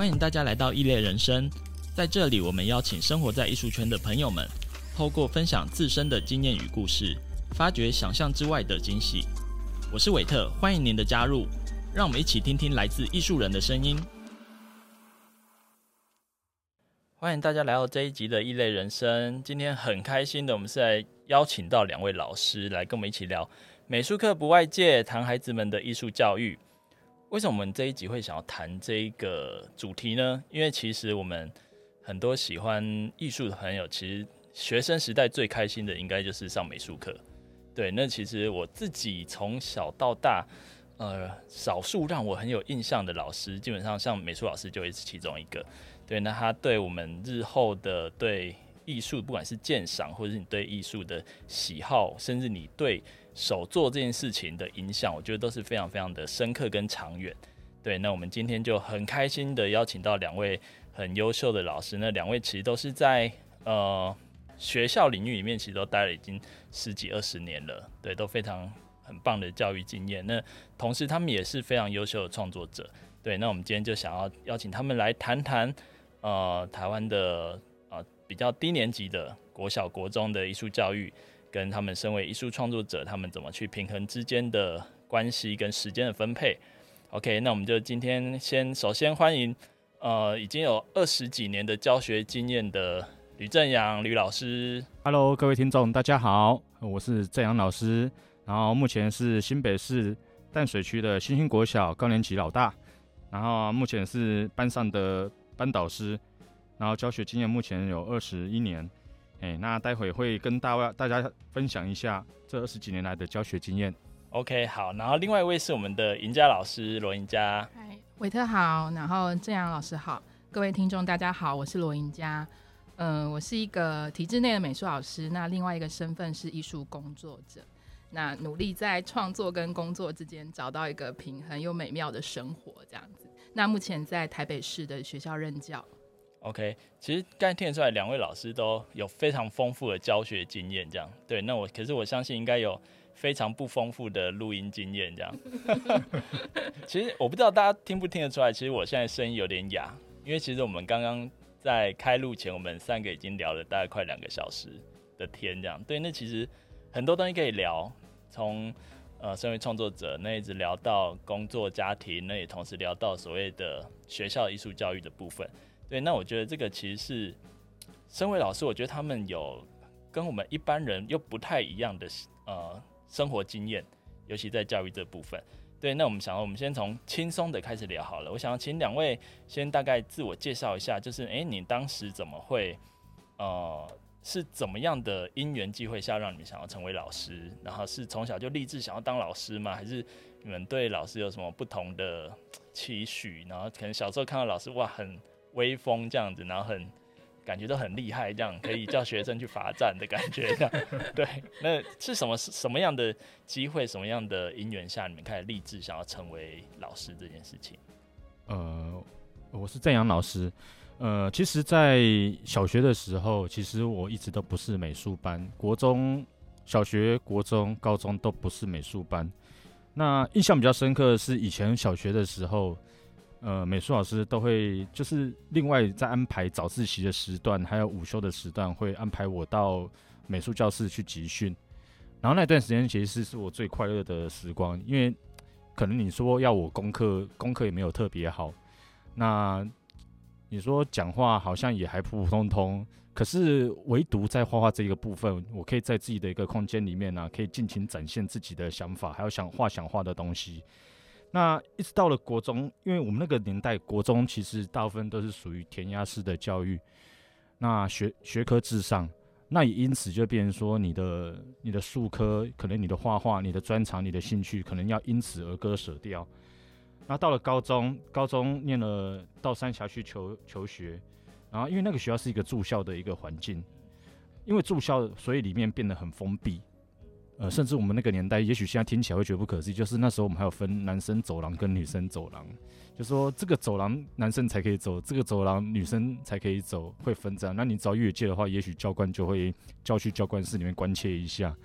欢迎大家来到异类人生，在这里，我们邀请生活在艺术圈的朋友们，透过分享自身的经验与故事，发掘想象之外的惊喜。我是韦特，欢迎您的加入，让我们一起听听来自艺术人的声音。欢迎大家来到这一集的异类人生。今天很开心的，我们是来邀请到两位老师来跟我们一起聊美术课不外借，谈孩子们的艺术教育。为什么我们这一集会想要谈这一个主题呢？因为其实我们很多喜欢艺术的朋友，其实学生时代最开心的应该就是上美术课。对，那其实我自己从小到大，呃，少数让我很有印象的老师，基本上像美术老师就会是其中一个。对，那他对我们日后的对艺术，不管是鉴赏，或者是你对艺术的喜好，甚至你对手做这件事情的影响，我觉得都是非常非常的深刻跟长远。对，那我们今天就很开心的邀请到两位很优秀的老师，那两位其实都是在呃学校领域里面，其实都待了已经十几二十年了，对，都非常很棒的教育经验。那同时他们也是非常优秀的创作者。对，那我们今天就想要邀请他们来谈谈呃台湾的呃比较低年级的国小、国中的艺术教育。跟他们身为艺术创作者，他们怎么去平衡之间的关系跟时间的分配？OK，那我们就今天先首先欢迎，呃，已经有二十几年的教学经验的吕正阳吕老师。Hello，各位听众，大家好，我是正阳老师，然后目前是新北市淡水区的新兴国小高年级老大，然后目前是班上的班导师，然后教学经验目前有二十一年。哎，那待会会跟大家大家分享一下这二十几年来的教学经验。OK，好，然后另外一位是我们的赢家老师罗赢家。嗨，韦特好，然后正阳老师好，各位听众大家好，我是罗赢家。嗯、呃，我是一个体制内的美术老师，那另外一个身份是艺术工作者，那努力在创作跟工作之间找到一个平衡又美妙的生活这样子。那目前在台北市的学校任教。OK，其实刚才听得出来，两位老师都有非常丰富的教学经验，这样对。那我可是我相信应该有非常不丰富的录音经验，这样。其实我不知道大家听不听得出来，其实我现在声音有点哑，因为其实我们刚刚在开录前，我们三个已经聊了大概快两个小时的天，这样。对，那其实很多东西可以聊，从呃身为创作者，那一直聊到工作、家庭，那也同时聊到所谓的学校艺术教育的部分。对，那我觉得这个其实是，身为老师，我觉得他们有跟我们一般人又不太一样的呃生活经验，尤其在教育这部分。对，那我们想要，我们先从轻松的开始聊好了。我想要请两位先大概自我介绍一下，就是诶，你当时怎么会呃是怎么样的因缘际会下让你们想要成为老师？然后是从小就立志想要当老师吗？还是你们对老师有什么不同的 期许？然后可能小时候看到老师哇很。威风这样子，然后很感觉都很厉害，这样可以叫学生去罚站的感觉，这样 对。那是什么什么样的机会，什么样的因缘下，你们开始立志想要成为老师这件事情？呃，我是正阳老师。呃，其实，在小学的时候，其实我一直都不是美术班，国中小学、国中、高中都不是美术班。那印象比较深刻的是以前小学的时候。呃，美术老师都会就是另外再安排早自习的时段，还有午休的时段，会安排我到美术教室去集训。然后那段时间其实是是我最快乐的时光，因为可能你说要我功课，功课也没有特别好。那你说讲话好像也还普普通通，可是唯独在画画这一个部分，我可以在自己的一个空间里面呢、可以尽情展现自己的想法，还有想画想画的东西。那一直到了国中，因为我们那个年代，国中其实大部分都是属于填鸭式的教育，那学学科至上，那也因此就变成说，你的你的术科，可能你的画画、你的专长、你的兴趣，可能要因此而割舍掉。那到了高中，高中念了到三峡去求求学，然后因为那个学校是一个住校的一个环境，因为住校，所以里面变得很封闭。呃，甚至我们那个年代，也许现在听起来会觉得不可思议，就是那时候我们还有分男生走廊跟女生走廊，就说这个走廊男生才可以走，这个走廊女生才可以走，会分这样。那你找越界的话，也许教官就会叫去教官室里面关切一下。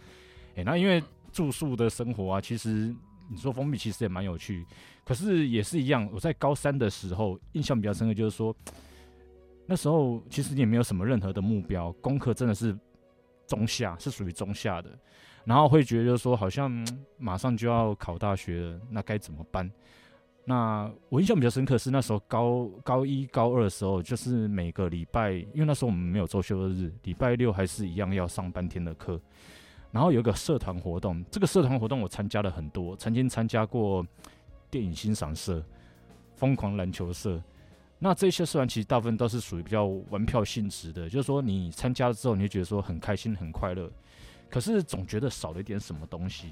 诶、那因为住宿的生活啊，其实你说封闭其实也蛮有趣，可是也是一样。我在高三的时候印象比较深刻，就是说那时候其实你也没有什么任何的目标，功课真的是中下，是属于中下的。然后会觉得说好像 马上就要考大学了，那该怎么办？那我印象比较深刻是那时候高高一高二的时候，就是每个礼拜，因为那时候我们没有周休二日，礼拜六还是一样要上半天的课。然后有一个社团活动，这个社团活动我参加了很多，曾经参加过电影欣赏社、疯狂篮球社。那这些社团其实大部分都是属于比较玩票性质的，就是说你参加了之后，你就觉得说很开心、很快乐，可是总觉得少了一点什么东西。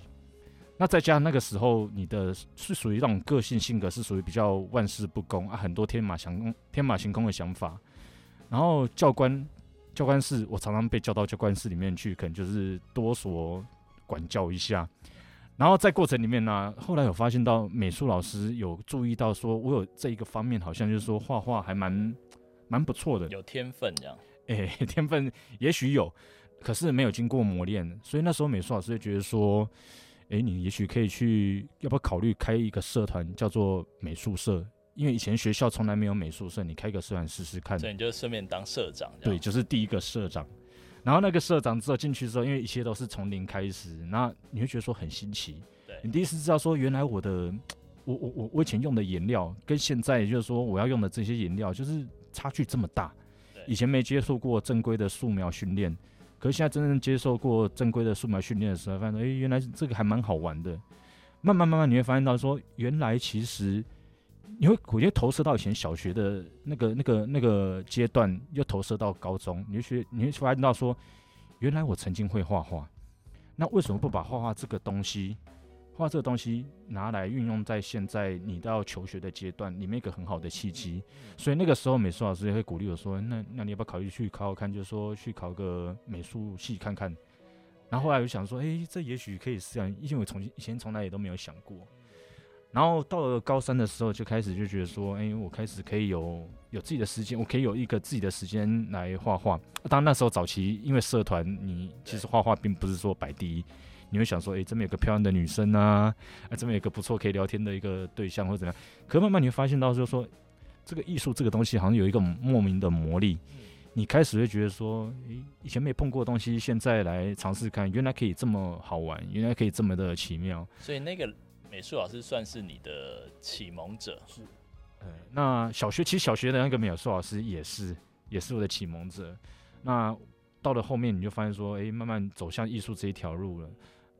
那再加上那个时候，你的是属于那种个性性格，是属于比较万事不公啊，很多天马行空、天马行空的想法。然后教官，教官室，我常常被叫到教官室里面去，可能就是多所管教一下。然后在过程里面呢、啊，后来有发现到美术老师有注意到，说我有这一个方面，好像就是说画画还蛮蛮不错的，有天分这样。哎，天分也许有，可是没有经过磨练，所以那时候美术老师就觉得说。诶，你也许可以去，要不要考虑开一个社团，叫做美术社？因为以前学校从来没有美术社，你开个社团试试看。所以你就顺便当社长。对，就是第一个社长。然后那个社长之后进去之后，因为一切都是从零开始，那你会觉得说很新奇。对，你第一次知道说，原来我的，我我我我以前用的颜料跟现在就是说我要用的这些颜料，就是差距这么大。以前没接触过正规的素描训练。可是现在真正接受过正规的素描训练的时候，发现哎、原来这个还蛮好玩的。慢慢慢慢，你会发现到说，原来其实你会，我觉得投射到以前小学的那个、那个、那个阶段，又投射到高中，你就学，你会发现到说，原来我曾经会画画，那为什么不把画画这个东西？画这个东西拿来运用在现在你到求学的阶段里面一个很好的契机，所以那个时候美术老师也会鼓励我说：“那那你要不要考虑去考考看？就是说去考个美术系看看。”然后后来我想说：“诶，这也许可以试啊，因为我从以前从来也都没有想过。”然后到了高三的时候就开始就觉得说：“诶，我开始可以有有自己的时间，我可以有一个自己的时间来画画。”当然那时候早期因为社团，你其实画画并不是说摆第一。你会想说，诶、欸，这边有个漂亮的女生啊，啊，这边有个不错可以聊天的一个对象，或者怎样？可慢慢你会发现到，就是说，这个艺术这个东西好像有一个莫名的魔力。你开始会觉得说，诶、欸，以前没碰过的东西，现在来尝试看，原来可以这么好玩，原来可以这么的奇妙。所以那个美术老师算是你的启蒙者。是。呃，那小学其实小学的那个美术老师也是，也是我的启蒙者。那到了后面，你就发现说，诶、欸，慢慢走向艺术这一条路了。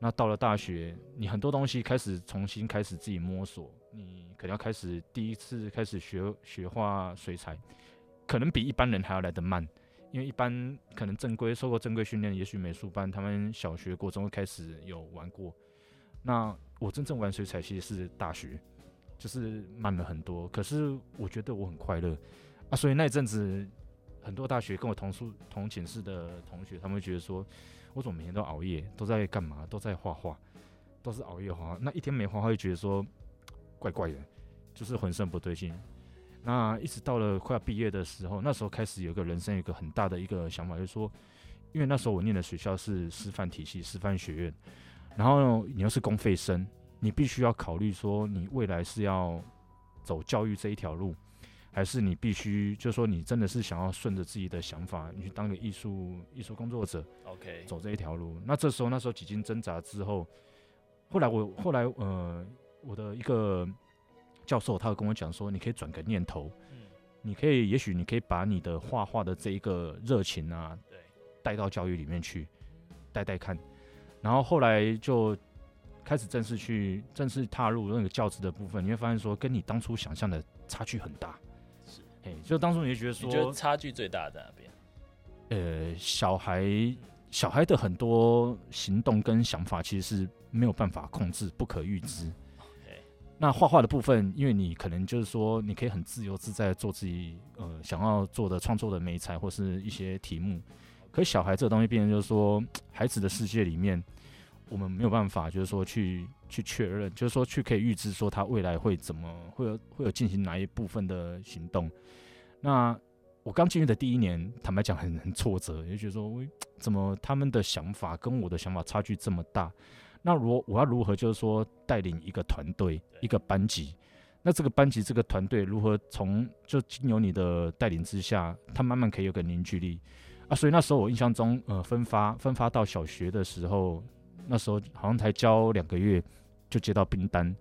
那到了大学，你很多东西开始重新开始自己摸索，你可能要开始第一次开始学学画水彩，可能比一般人还要来得慢，因为一般可能正规受过正规训练，也许美术班他们小学、国中会开始有玩过。那我真正玩水彩其实是大学，就是慢了很多。可是我觉得我很快乐啊，所以那阵子很多大学跟我同宿同寝室的同学，他们觉得说。我怎么每天都熬夜，都在干嘛？都在画画，都是熬夜画。那一天没画画，就觉得说怪怪的，就是浑身不对劲。那一直到了快要毕业的时候，那时候开始有个人生有个很大的一个想法，就是说，因为那时候我念的学校是师范体系、师范学院，然后你又是公费生，你必须要考虑说，你未来是要走教育这一条路。还是你必须，就是说，你真的是想要顺着自己的想法，你去当个艺术艺术工作者，OK，走这一条路。那这时候，那时候几经挣扎之后，后来我后来呃，我的一个教授，他会跟我讲说，你可以转个念头，嗯，你可以，也许你可以把你的画画的这一个热情啊，对，带到教育里面去，带带看。然后后来就开始正式去正式踏入那个教职的部分，你会发现说，跟你当初想象的差距很大。哎，就当初你就觉得说，你觉得差距最大在哪边？呃，小孩小孩的很多行动跟想法其实是没有办法控制、不可预知。那画画的部分，因为你可能就是说，你可以很自由自在做自己呃想要做的创作的美材或是一些题目。可是小孩这个东西，变成就是说，孩子的世界里面，我们没有办法就是说去去确认，就是说去可以预知说他未来会怎么会有会有进行哪一部分的行动。那我刚进去的第一年，坦白讲很很挫折，也觉得说，怎么他们的想法跟我的想法差距这么大？那如果我要如何就是说带领一个团队、一个班级？那这个班级、这个团队如何从就经由你的带领之下，他慢慢可以有个凝聚力啊？所以那时候我印象中，呃，分发分发到小学的时候，那时候好像才教两个月，就接到兵单，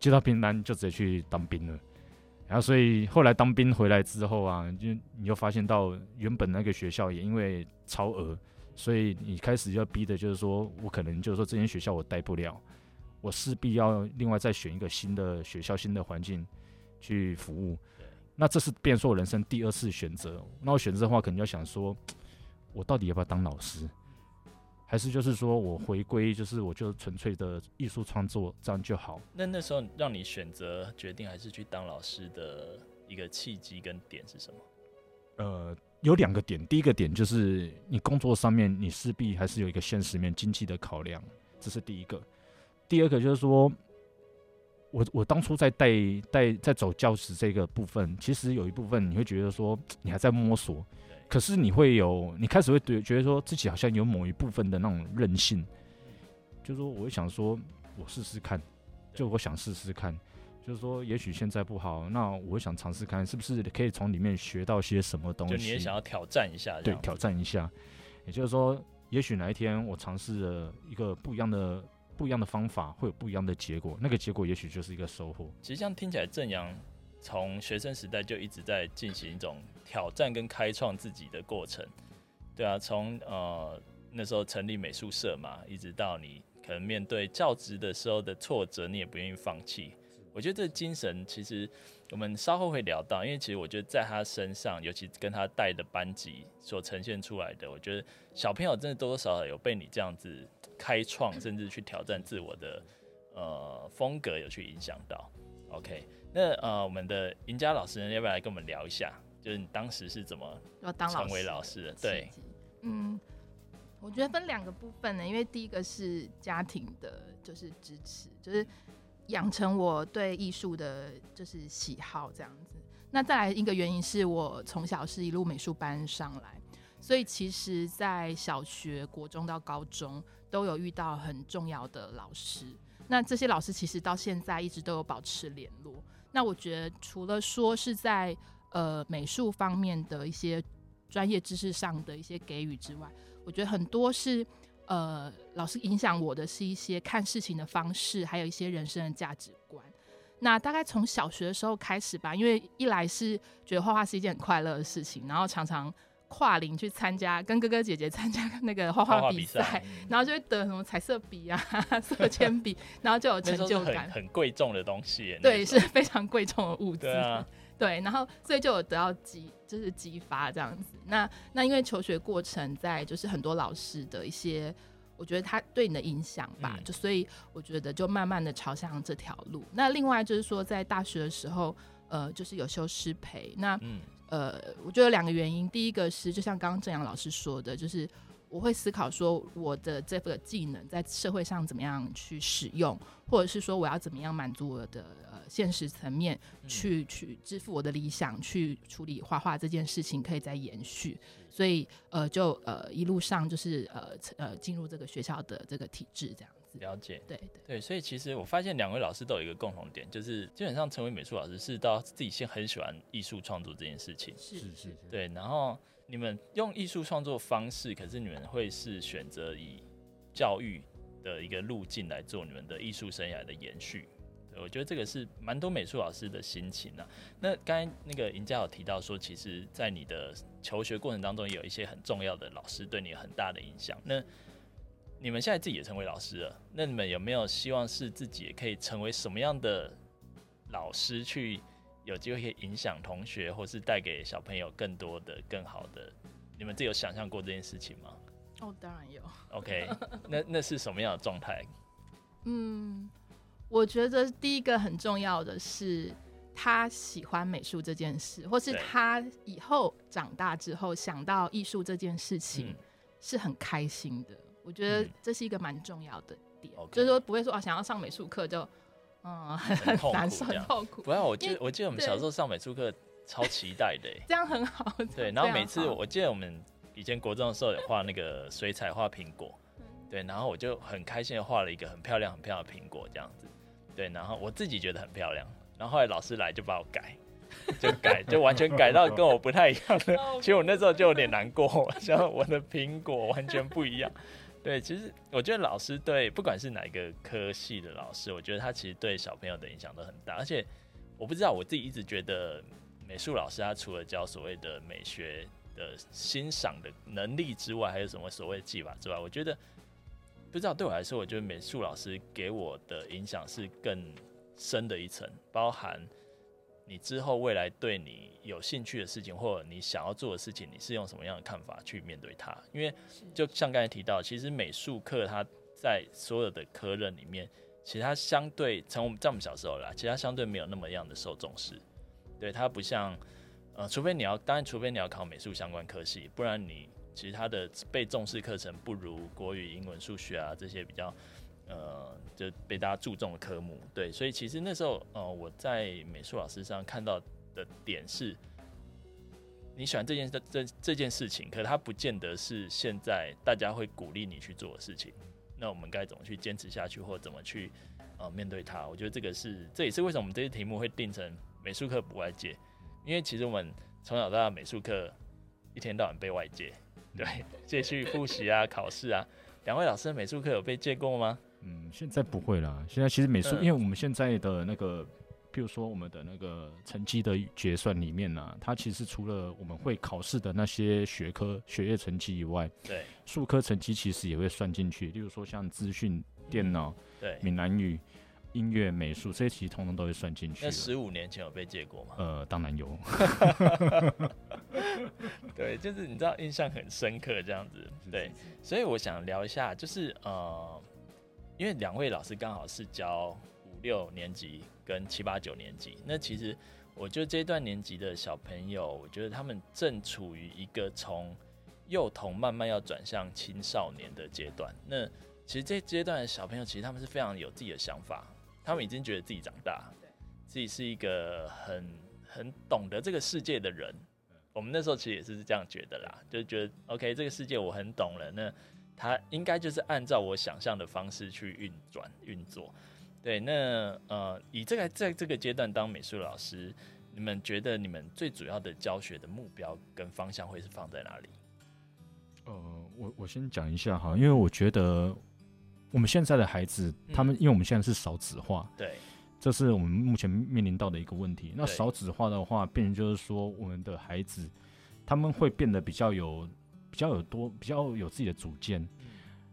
接到兵单就直接去当兵了。然后所以后来当兵回来之后啊，就你就发现到原本那个学校也因为超额。所以你开始要逼的就是说，我可能就是说这间学校我待不了，我势必要另外再选一个新的学校、新的环境去服务。那这是变说我人生第二次选择。那我选择的话，可能要想说，我到底要不要当老师，还是就是说我回归，就是我就纯粹的艺术创作这样就好。那那时候让你选择决定还是去当老师的一个契机跟点是什么？呃。有两个点，第一个点就是你工作上面，你势必还是有一个现实面经济的考量，这是第一个。第二个就是说，我我当初在带带在走教职这个部分，其实有一部分你会觉得说你还在摸索，可是你会有你开始会觉得说自己好像有某一部分的那种韧性，就是说我会想说我试试看，就我想试试看。就是说，也许现在不好，那我想尝试看，是不是可以从里面学到些什么东西？就你也想要挑战一下，对，挑战一下。也就是说，也许哪一天我尝试了一个不一样的、不一样的方法，会有不一样的结果。那个结果也许就是一个收获。其实这样听起来，正阳从学生时代就一直在进行一种挑战跟开创自己的过程。对啊，从呃那时候成立美术社嘛，一直到你可能面对教职的时候的挫折，你也不愿意放弃。我觉得这精神其实我们稍后会聊到，因为其实我觉得在他身上，尤其跟他带的班级所呈现出来的，我觉得小朋友真的多多少少有被你这样子开创，甚至去挑战自我的呃风格有去影响到。OK，那呃我们的赢家老师呢，要不要来跟我们聊一下？就是你当时是怎么成为老师的？对，嗯，我觉得分两个部分呢，因为第一个是家庭的，就是支持，就是。养成我对艺术的就是喜好这样子。那再来一个原因是我从小是一路美术班上来，所以其实，在小学、国中到高中都有遇到很重要的老师。那这些老师其实到现在一直都有保持联络。那我觉得除了说是在呃美术方面的一些专业知识上的一些给予之外，我觉得很多是。呃，老师影响我的是一些看事情的方式，还有一些人生的价值观。那大概从小学的时候开始吧，因为一来是觉得画画是一件很快乐的事情，然后常常跨龄去参加，跟哥哥姐姐参加 那个画画比赛，然后就会得什么彩色笔啊、色铅笔，然后就有成就感。很贵重的东西，对，是非常贵重的物资。对啊。对，然后所以就有得到激，就是激发这样子。那那因为求学过程在就是很多老师的一些，我觉得他对你的影响吧，嗯、就所以我觉得就慢慢的朝向这条路。那另外就是说在大学的时候，呃，就是有修师培。那、嗯、呃，我觉得有两个原因，第一个是就像刚刚正阳老师说的，就是。我会思考说，我的这个技能在社会上怎么样去使用，或者是说我要怎么样满足我的呃现实层面，去去支付我的理想，去处理画画这件事情可以再延续。所以呃，就呃一路上就是呃呃进入这个学校的这个体制这样子。了解，对对对，所以其实我发现两位老师都有一个共同点，就是基本上成为美术老师是到自己先很喜欢艺术创作这件事情。是是是，对，然后。你们用艺术创作方式，可是你们会是选择以教育的一个路径来做你们的艺术生涯的延续。我觉得这个是蛮多美术老师的心情啊。那刚才那个赢家有提到说，其实，在你的求学过程当中，有一些很重要的老师对你有很大的影响。那你们现在自己也成为老师了，那你们有没有希望是自己也可以成为什么样的老师去？有机会可以影响同学，或是带给小朋友更多的、更好的，你们自己有想象过这件事情吗？哦，当然有。OK，那那是什么样的状态？嗯，我觉得第一个很重要的是，他喜欢美术这件事，或是他以后长大之后想到艺术这件事情是很开心的。我觉得这是一个蛮重要的点，嗯、就是说不会说啊，想要上美术课就。嗯，很难受，很痛苦。不要，我记得我记得我们小时候上美术课超期待的，这样很好。对，然后每次我记得我们以前国中的时候有画那个水彩画苹果，对，然后我就很开心的画了一个很漂亮、很漂亮的苹果这样子，对，然后我自己觉得很漂亮，然后后来老师来就把我改，就改，就完全改到跟我不太一样的，其实我那时候就有点难过，像我的苹果完全不一样。对，其实我觉得老师对不管是哪一个科系的老师，我觉得他其实对小朋友的影响都很大，而且我不知道我自己一直觉得美术老师他除了教所谓的美学的欣赏的能力之外，还有什么所谓的技法之外，我觉得。不知道对我来说，我觉得美术老师给我的影响是更深的一层，包含你之后未来对你有兴趣的事情，或者你想要做的事情，你是用什么样的看法去面对它？因为就像刚才提到，其实美术课它在所有的科任里面，其实它相对从我们在我们小时候啦，其实它相对没有那么样的受重视。对，它不像呃，除非你要，当然除非你要考美术相关科系，不然你。其实他的被重视课程不如国语、英文、数学啊这些比较，呃，就被大家注重的科目。对，所以其实那时候，呃，我在美术老师上看到的点是，你喜欢这件这这件事情，可它不见得是现在大家会鼓励你去做的事情。那我们该怎么去坚持下去，或怎么去呃面对它？我觉得这个是，这也是为什么我们这些题目会定成美术课不外借，因为其实我们从小到大美术课一天到晚被外借。对，继续复习啊，考试啊。两位老师的美术课有被借过吗？嗯，现在不会啦。现在其实美术，嗯、因为我们现在的那个，譬如说我们的那个成绩的结算里面呢、啊，它其实除了我们会考试的那些学科学业成绩以外，对，数科成绩其实也会算进去。例如说像资讯、电脑、对，闽南语。音乐、美术这些其实通通都会算进去。那十五年前有被借过吗？呃，当然有。对，就是你知道，印象很深刻这样子。对，所以我想聊一下，就是呃，因为两位老师刚好是教五六年级跟七八九年级，那其实我觉得这段年级的小朋友，我觉得他们正处于一个从幼童慢慢要转向青少年的阶段。那其实这阶段的小朋友，其实他们是非常有自己的想法。他们已经觉得自己长大，自己是一个很很懂得这个世界的人。我们那时候其实也是这样觉得啦，就觉得 OK，这个世界我很懂了，那他应该就是按照我想象的方式去运转运作。对，那呃，以这个在这个阶段当美术老师，你们觉得你们最主要的教学的目标跟方向会是放在哪里？呃，我我先讲一下哈，因为我觉得。我们现在的孩子，他们因为我们现在是少子化，对，这是我们目前面临到的一个问题。那少子化的话，变成就是说，我们的孩子他们会变得比较有、比较有多、比较有自己的主见。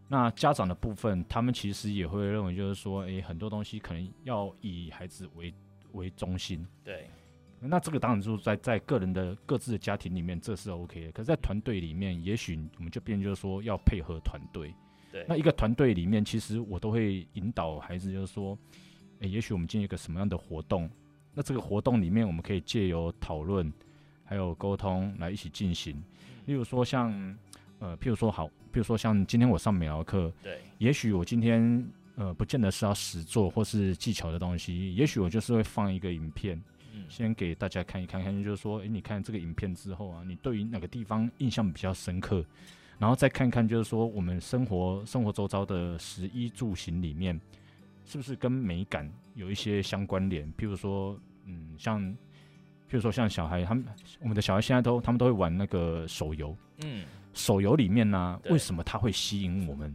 那家长的部分，他们其实也会认为，就是说，诶，很多东西可能要以孩子为为中心。对，那这个当然就是在在个人的各自的家庭里面，这是 OK 的。可是，在团队里面，也许我们就变成就是说，要配合团队。那一个团队里面，其实我都会引导孩子，就是说，诶，也许我们进行一个什么样的活动？那这个活动里面，我们可以借由讨论，还有沟通来一起进行。例如说像，像呃，譬如说好，譬如说像今天我上美劳课，对，也许我今天呃，不见得是要实做或是技巧的东西，也许我就是会放一个影片，嗯，先给大家看一看，看就是说，诶，你看这个影片之后啊，你对于哪个地方印象比较深刻？然后再看看，就是说我们生活生活周遭的食衣住行里面，是不是跟美感有一些相关联？譬如说，嗯，像，譬如说像小孩，他们我们的小孩现在都他们都会玩那个手游，嗯，手游里面呢、啊，为什么它会吸引我们？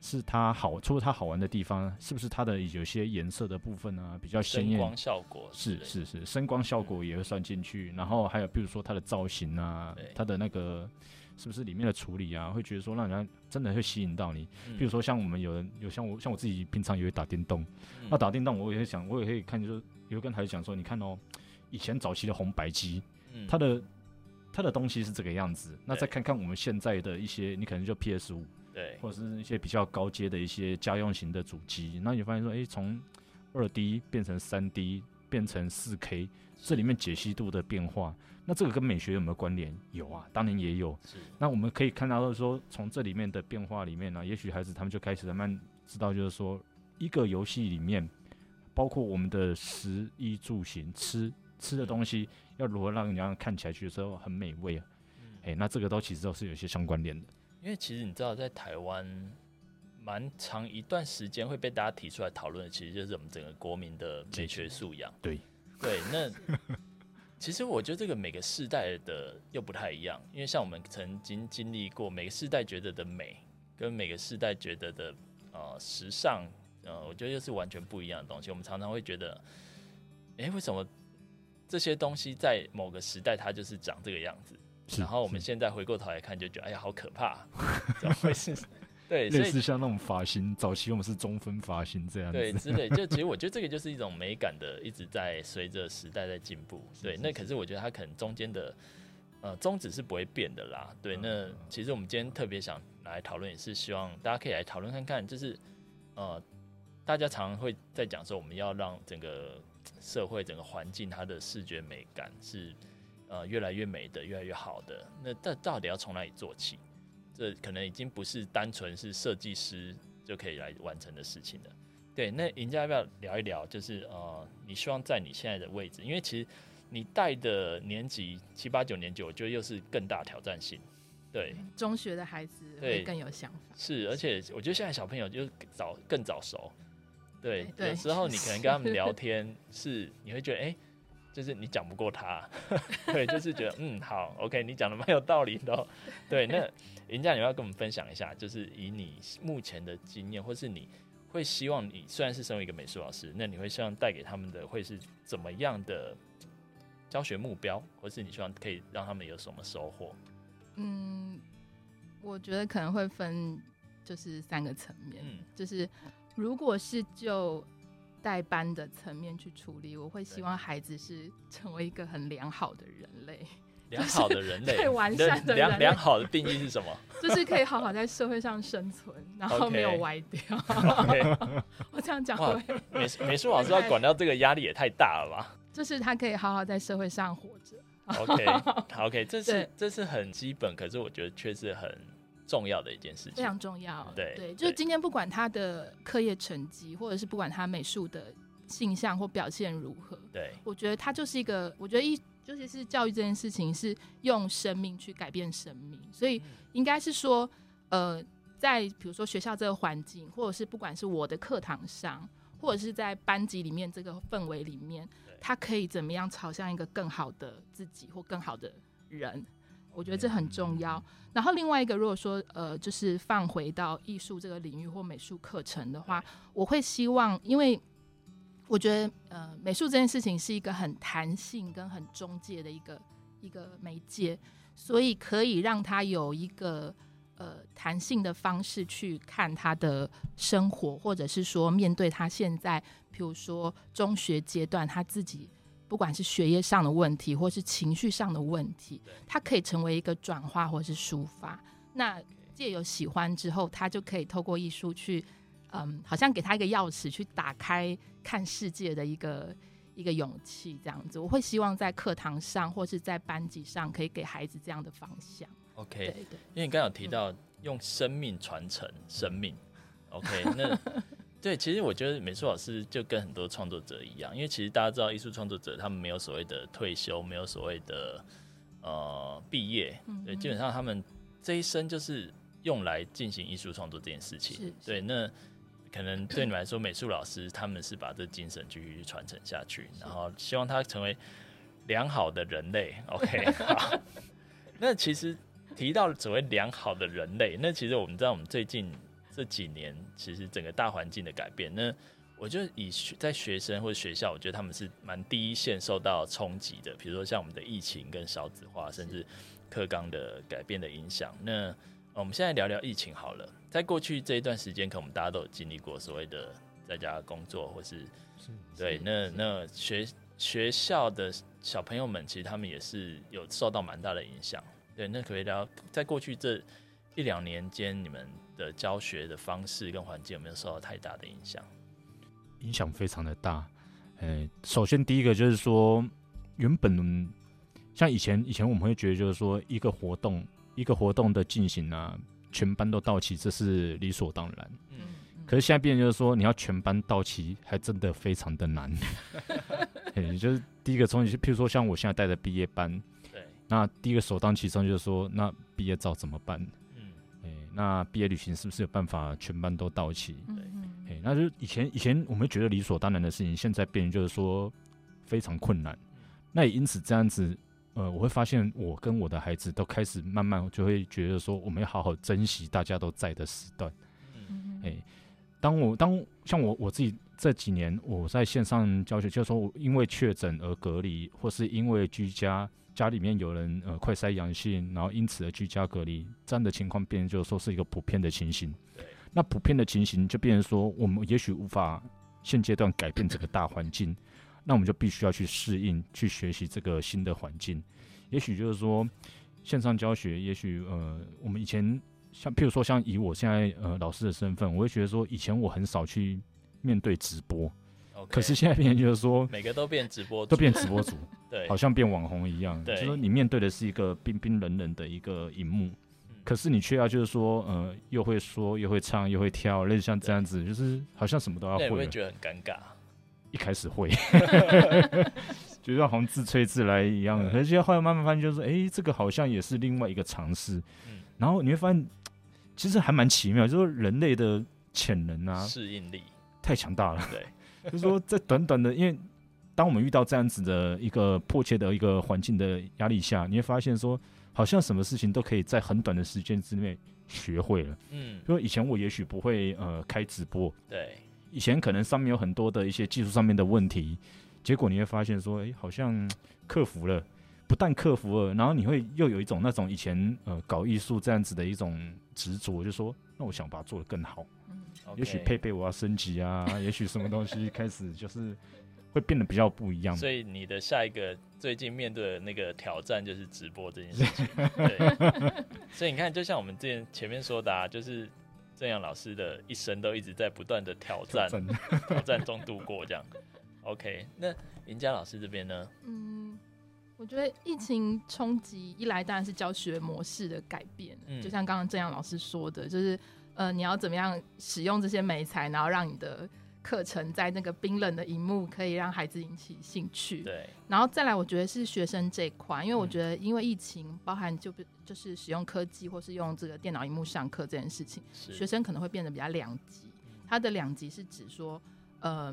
是它好，除了它好玩的地方，是不是它的有些颜色的部分呢、啊、比较鲜艳？光效果是是是，声光效果也会算进去。然后还有，譬如说它的造型啊，它的那个。是不是里面的处理啊，会觉得说让人家真的会吸引到你？比如说像我们有人有像我像我自己平常也会打电动，那打电动我也会想，我也可以看，就是也会跟孩子讲说，你看哦，以前早期的红白机，它的它的东西是这个样子，那再看看我们现在的一些，你可能就 PS 五，对，或者是一些比较高阶的一些家用型的主机，那你发现说，哎，从二 D 变成三 D，变成四 K，这里面解析度的变化。那这个跟美学有没有关联？有啊，当然也有。是。那我们可以看到，就是说，从这里面的变化里面呢，也许孩子他们就开始慢慢知道，就是说，一个游戏里面，包括我们的食衣住行、吃吃的东西，要如何让人家看起来觉得说很美味啊？哎、嗯欸，那这个都其实都是有些相关联的。因为其实你知道，在台湾，蛮长一段时间会被大家提出来讨论的，其实就是我们整个国民的美学素养。对对，那其实我觉得这个每个世代的又不太一样，因为像我们曾经经历过每个世代觉得的美，跟每个世代觉得的呃时尚，呃，我觉得又是完全不一样的东西。我们常常会觉得，哎、欸，为什么这些东西在某个时代它就是长这个样子？然后我们现在回过头来看，就觉得哎呀，好可怕，怎么回事？对，类似像那种发型，早期我们是中分发型这样子，对，之类。就其实我觉得这个 就是一种美感的，一直在随着时代在进步。对，那可是我觉得它可能中间的呃宗旨是不会变的啦。对，那其实我们今天特别想来讨论，也是希望大家可以来讨论看看，就是呃，大家常常会在讲说，我们要让整个社会、整个环境它的视觉美感是呃越来越美的、越来越好的。那到到底要从哪里做起？这可能已经不是单纯是设计师就可以来完成的事情了。对，那赢家要不要聊一聊？就是呃，你希望在你现在的位置，因为其实你带的年级七八九年级，我觉得又是更大挑战性。对，中学的孩子会更有想法。是，而且我觉得现在小朋友就早更早熟。对，对，有时候你可能跟他们聊天，是你会觉得哎。欸就是你讲不过他，对，就是觉得嗯好，OK，你讲的蛮有道理的，对。那银家，你要跟我们分享一下，就是以你目前的经验，或是你会希望你虽然是身为一个美术老师，那你会希望带给他们的会是怎么样的教学目标，或是你希望可以让他们有什么收获？嗯，我觉得可能会分就是三个层面，嗯，就是如果是就。带班的层面去处理，我会希望孩子是成为一个很良好的人类，良好的人类，最完善的良良好的定义是什么？就是可以好好在社会上生存，然后没有歪掉。Okay. 我这样讲会美美术老师要管到这个压力也太大了吧？就是他可以好好在社会上活着。OK，OK，okay. 这是这是很基本，可是我觉得却是很。重要的一件事情，非常重要。对对，就是今天不管他的课业成绩，或者是不管他美术的性向或表现如何，对，我觉得它就是一个，我觉得一就是是教育这件事情是用生命去改变生命，所以应该是说，呃，在比如说学校这个环境，或者是不管是我的课堂上，或者是在班级里面这个氛围里面，他可以怎么样朝向一个更好的自己或更好的人。我觉得这很重要。然后另外一个，如果说呃，就是放回到艺术这个领域或美术课程的话，我会希望，因为我觉得呃，美术这件事情是一个很弹性跟很中介的一个一个媒介，所以可以让他有一个呃弹性的方式去看他的生活，或者是说面对他现在，比如说中学阶段他自己。不管是学业上的问题，或是情绪上的问题，它可以成为一个转化或是抒发。那借由喜欢之后，他就可以透过艺术去，嗯，好像给他一个钥匙，去打开看世界的一个一个勇气，这样子。我会希望在课堂上或是在班级上，可以给孩子这样的方向。OK，对对，因为你刚刚有提到用生命传承生命。OK，那。对，其实我觉得美术老师就跟很多创作者一样，因为其实大家知道，艺术创作者他们没有所谓的退休，没有所谓的呃毕业，对，基本上他们这一生就是用来进行艺术创作这件事情。对，那可能对你们来说，美术老师他们是把这精神继续传承下去，然后希望他成为良好的人类。OK，好。那其实提到所谓良好的人类，那其实我们知道，我们最近。这几年其实整个大环境的改变，那我觉得以学在学生或者学校，我觉得他们是蛮第一线受到冲击的。比如说像我们的疫情跟少子化，甚至课纲的改变的影响。那我们现在聊聊疫情好了。在过去这一段时间，可能我们大家都有经历过所谓的在家工作，或是对那那学学校的小朋友们，其实他们也是有受到蛮大的影响。对，那可以聊在过去这一两年间，你们的教学的方式跟环境有没有受到太大的影响？影响非常的大。呃，首先第一个就是说，原本像以前以前我们会觉得就是说，一个活动一个活动的进行啊，全班都到齐，这是理所当然。嗯。可是现在变成就是说，你要全班到齐，还真的非常的难。也就是第一个冲击，譬如说像我现在带的毕业班，对，那第一个首当其冲就是说，那毕业照怎么办？嗯。那毕业旅行是不是有办法全班都到齐？对，哎，那就以前以前我们觉得理所当然的事情，现在变成就是说非常困难。那也因此这样子，呃，我会发现我跟我的孩子都开始慢慢就会觉得说，我们要好好珍惜大家都在的时段。嗯，哎，当我当像我我自己这几年我在线上教学，就是说我因为确诊而隔离，或是因为居家。家里面有人呃快筛阳性，然后因此而居家隔离，这样的情况变成就是说是一个普遍的情形。对，那普遍的情形就变成说，我们也许无法现阶段改变这个大环境，那我们就必须要去适应、去学习这个新的环境。也许就是说线上教学，也许呃我们以前像譬如说像以我现在呃老师的身份，我会觉得说以前我很少去面对直播。可是现在变成就是说，每个都变直播，都变直播主，对，好像变网红一样。对，就是说你面对的是一个冰冰冷冷的一个荧幕，可是你却要就是说，呃，又会说，又会唱，又会跳，类似像这样子，就是好像什么都要会。你会觉得很尴尬？一开始会，觉得好像自吹自来一样。可是后来慢慢发现，就是哎、欸，这个好像也是另外一个尝试。嗯，然后你会发现，其实还蛮奇妙，就是人类的潜能啊，适应力太强大了。对。就是说，在短短的，因为当我们遇到这样子的一个迫切的一个环境的压力下，你会发现说，好像什么事情都可以在很短的时间之内学会了。嗯，因为以前我也许不会呃开直播，对，以前可能上面有很多的一些技术上面的问题，结果你会发现说，哎，好像 克服了，不但克服了，然后你会又有一种那种以前呃搞艺术这样子的一种执着，就说，那我想把它做得更好。Okay. 也许配备我要升级啊，也许什么东西开始就是会变得比较不一样。所以你的下一个最近面对的那个挑战就是直播这件事情。对，所以你看，就像我们之前前面说的，啊，就是正阳老师的一生都一直在不断的挑战，挑战，挑战中度过这样。OK，那林佳老师这边呢？嗯，我觉得疫情冲击一来，当然是教学模式的改变。嗯，就像刚刚正阳老师说的，就是。呃，你要怎么样使用这些媒材，然后让你的课程在那个冰冷的荧幕可以让孩子引起兴趣？对。然后再来，我觉得是学生这一块，因为我觉得因为疫情，包含就就是使用科技或是用这个电脑荧幕上课这件事情，学生可能会变得比较两极。他的两极是指说，呃，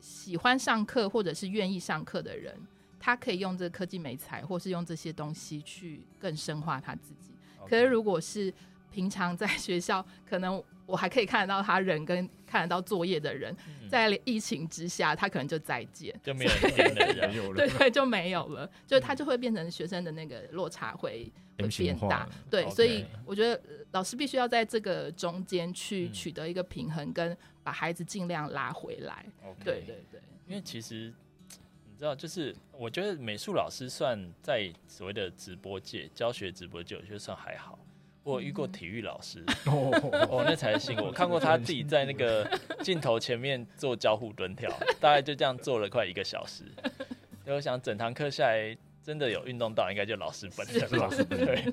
喜欢上课或者是愿意上课的人，他可以用这个科技美材，或是用这些东西去更深化他自己。可是如果是平常在学校，可能我还可以看得到他人跟看得到作业的人，嗯、在疫情之下，他可能就再见，就没有了，没有了，对对，就没有了，就他就会变成学生的那个落差会会变大，对，所以我觉得老师必须要在这个中间去取得一个平衡，跟把孩子尽量拉回来。对对对，因为其实你知道，就是我觉得美术老师算在所谓的直播界教学直播界，我觉得算还好。我遇过体育老师，哦，那才信。我看过他自己在那个镜头前面做交互蹲跳，大概就这样做了快一个小时。我想整堂课下来，真的有运动到，应该就老师本人。老师对，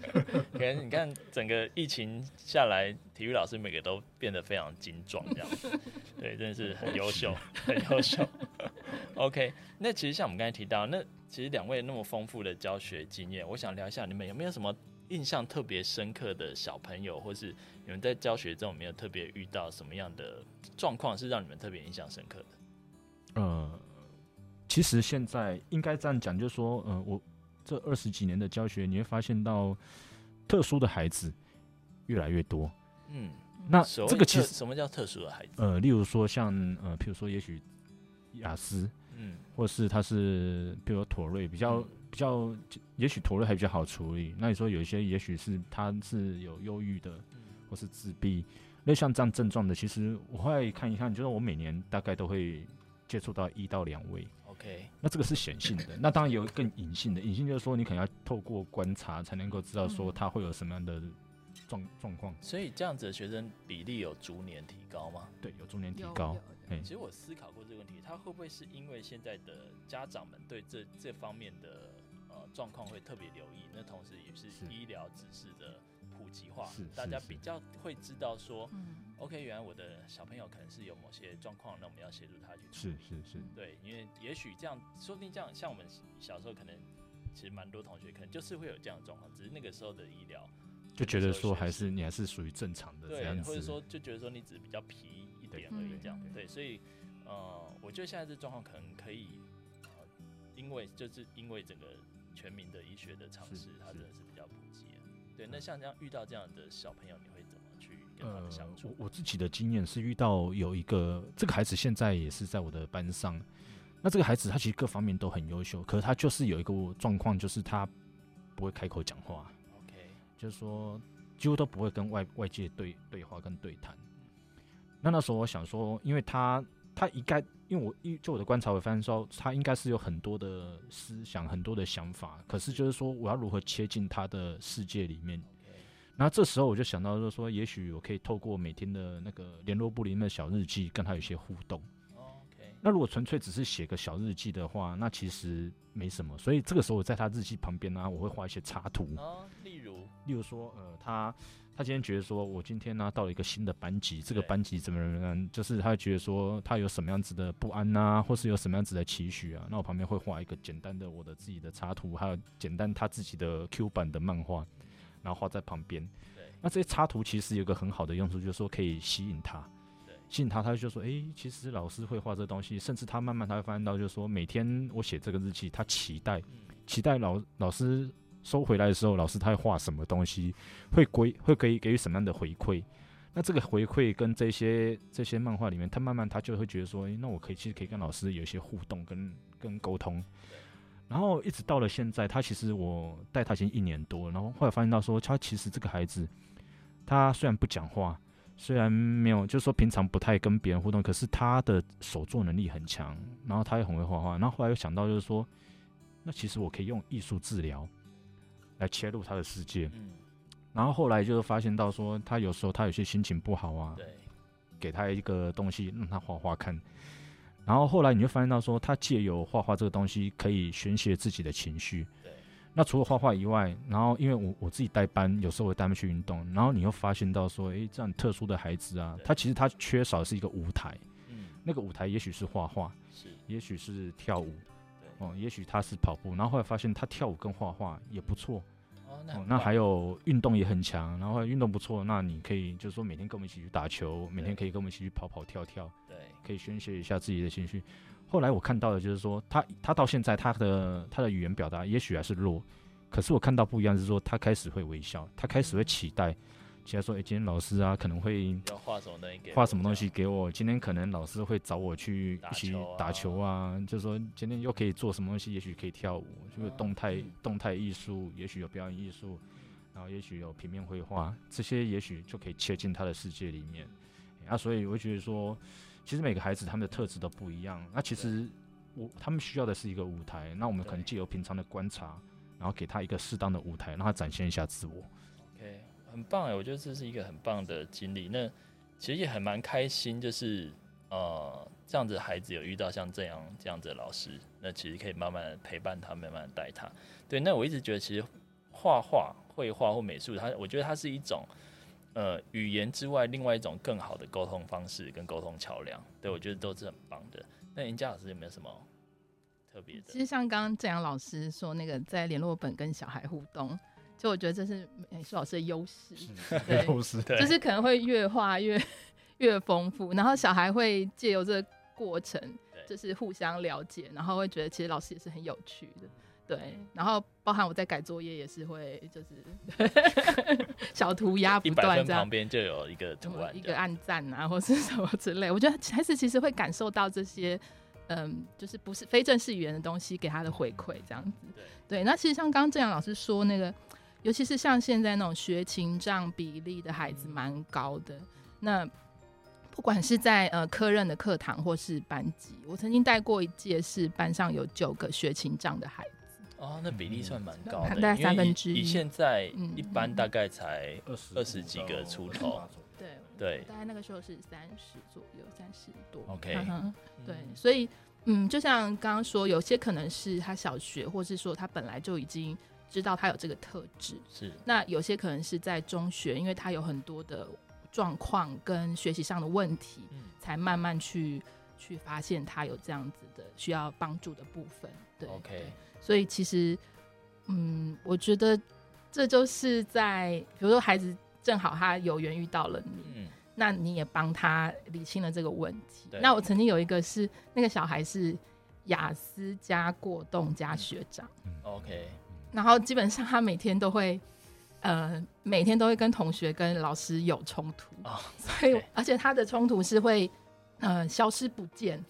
可能你看整个疫情下来，体育老师每个都变得非常精壮，这样子。对，真的是很优秀，很优秀。OK，那其实像我们刚才提到，那其实两位那么丰富的教学经验，我想聊一下，你们有没有什么？印象特别深刻的小朋友，或是你们在教学中有没有特别遇到什么样的状况，是让你们特别印象深刻的？呃，其实现在应该这样讲，就是说，呃，我这二十几年的教学，你会发现到特殊的孩子越来越多。嗯，那这个其实什么叫特殊的孩子？呃，例如说像呃，譬如说也许雅思，嗯，或是他是比如说妥瑞比较。嗯比较，也许妥瑞还比较好处理。那你说有一些，也许是他是有忧郁的，或是自闭，那像这样症状的，其实我会看一看，就是我每年大概都会接触到一到两位。OK，那这个是显性的，那当然有更隐性的，隐性就是说你可能要透过观察才能够知道说他会有什么样的状状况。所以这样子的学生比例有逐年提高吗？对，有逐年提高。其实我思考过这个问题，他会不会是因为现在的家长们对这这方面的呃状况会特别留意？那同时也是医疗知识的普及化，大家比较会知道说，OK，原来我的小朋友可能是有某些状况，那我们要协助他去处理。是是是，对，因为也许这样，说不定这样，像我们小时候可能其实蛮多同学可能就是会有这样的状况，只是那个时候的医疗就觉得说还是你还是属于正常的这样子，或者说就觉得说你只是比较皮一点而已，这样对，对，所以呃，我觉得现在这状况可能可以，呃，因为就是因为整个全民的医学的尝试，它真的是比较普及。对，那像这样遇到这样的小朋友，你会怎么去跟他们相处？呃、我我自己的经验是遇到有一个这个孩子现在也是在我的班上，嗯、那这个孩子他其实各方面都很优秀，可是他就是有一个状况，就是他不会开口讲话。OK，就是说，几乎都不会跟外外界对对话跟对谈。那那时候我想说，因为他他应该，因为我一就我的观察，我发现说他应该是有很多的思想，很多的想法。可是就是说，我要如何切进他的世界里面？然后这时候我就想到，就是说，也许我可以透过每天的那个联络簿里面的小日记，跟他有一些互动。那如果纯粹只是写个小日记的话，那其实没什么。所以这个时候我在他日记旁边呢，我会画一些插图。例如。例如说，呃，他他今天觉得说，我今天呢、啊、到了一个新的班级，这个班级怎么样？就是他觉得说，他有什么样子的不安呐、啊，或是有什么样子的期许啊？那我旁边会画一个简单的我的自己的插图，还有简单他自己的 Q 版的漫画，然后画在旁边。对，那这些插图其实有个很好的用处，就是说可以吸引他，吸引他，他就说，哎、欸，其实老师会画这东西，甚至他慢慢他会发现到，就是说每天我写这个日记，他期待，期待老老师。收回来的时候，老师他会画什么东西，会归会给给予什么样的回馈？那这个回馈跟这些这些漫画里面，他慢慢他就会觉得说，诶，那我可以其实可以跟老师有一些互动跟跟沟通。然后一直到了现在，他其实我带他已经一年多，然后后来发现到说，他其实这个孩子，他虽然不讲话，虽然没有，就是说平常不太跟别人互动，可是他的手作能力很强，然后他也很会画画。然后后来又想到就是说，那其实我可以用艺术治疗。来切入他的世界，嗯，然后后来就是发现到说，他有时候他有些心情不好啊，对，给他一个东西让他画画看，然后后来你就发现到说，他借由画画这个东西可以宣泄自己的情绪，对。那除了画画以外，然后因为我我自己带班，有时候会带他们去运动，然后你又发现到说，诶，这样特殊的孩子啊，他其实他缺少的是一个舞台，嗯，那个舞台也许是画画，是，也许是跳舞。哦，也许他是跑步，然后后来发现他跳舞跟画画也不错。哦，那，哦，那还有运动也很强，然后运动不错，那你可以就是说每天跟我们一起去打球，每天可以跟我们一起去跑跑跳跳，对，可以宣泄一下自己的情绪。后来我看到的就是说，他他到现在他的他的语言表达也许还是弱，可是我看到不一样是说他开始会微笑，他开始会期待。其他说，哎、欸，今天老师啊，可能会要画什么东西给画什么东西给我。今天可能老师会找我去一起打球啊，就是说今天又可以做什么东西？也许可以跳舞，就是动态动态艺术，也许有表演艺术，然后也许有平面绘画，这些也许就可以切进他的世界里面。啊，所以我觉得说，其实每个孩子他们的特质都不一样。那其实我他们需要的是一个舞台，那我们可能借由平常的观察，然后给他一个适当的舞台，让他展现一下自我。OK。很棒哎，我觉得这是一个很棒的经历。那其实也很蛮开心，就是呃，这样子孩子有遇到像这样这样子的老师，那其实可以慢慢的陪伴他，慢慢的带他。对，那我一直觉得其实画画、绘画或美术，它我觉得它是一种呃语言之外另外一种更好的沟通方式跟沟通桥梁。对，我觉得都是很棒的。那人家老师有没有什么特别的？其实像刚刚正阳老师说那个在联络本跟小孩互动。所以我觉得这是美术老师的优势，对，对，就是可能会越画越越丰富，然后小孩会借由这个过程，就是互相了解，然后会觉得其实老师也是很有趣的，对，然后包含我在改作业也是会就是 小涂鸦不断这样，旁边就有一个图案，一个暗赞啊，或是什么之类，我觉得孩子其实会感受到这些，嗯，就是不是非正式语言的东西给他的回馈这样子，对，那其实像刚刚正阳老师说那个。尤其是像现在那种学情障比例的孩子蛮高的，那不管是在呃科任的课堂或是班级，我曾经带过一届是班上有九个学情障的孩子。哦，那比例算蛮高的，大概三分之一。以现在一般大概才二十二十几个出头。对对，大概那个时候是三十左右，三十多。OK，对，所以嗯，就像刚刚说，有些可能是他小学，或是说他本来就已经。知道他有这个特质，是。那有些可能是在中学，因为他有很多的状况跟学习上的问题，嗯、才慢慢去去发现他有这样子的需要帮助的部分。对，OK，对，所以其实，嗯，我觉得这就是在比如说孩子正好他有缘遇到了你，嗯、那你也帮他理清了这个问题。那我曾经有一个是那个小孩是雅思加过动加学长、嗯、，OK，然后基本上他每天都会。呃，每天都会跟同学、跟老师有冲突，oh. 所以而且他的冲突是会呃消失不见，